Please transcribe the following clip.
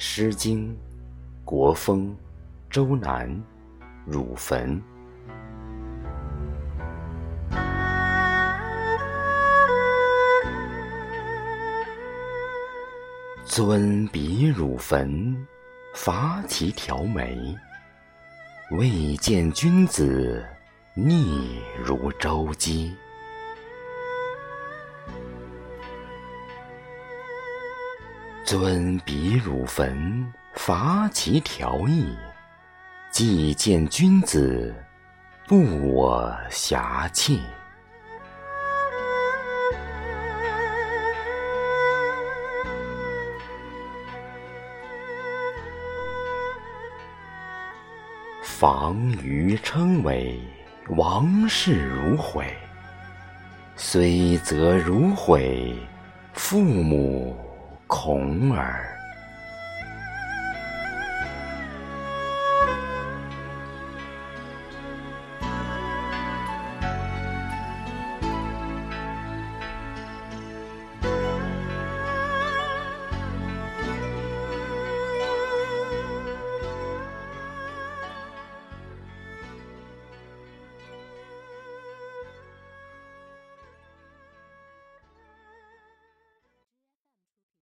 诗经·国风·周南·汝坟。尊比汝坟，伐其条眉。未见君子，逆如周姬。尊比汝坟，伐其条翼。既见君子，不我遐弃。房于称为，王室如毁。虽则如毁，父母。孔耳。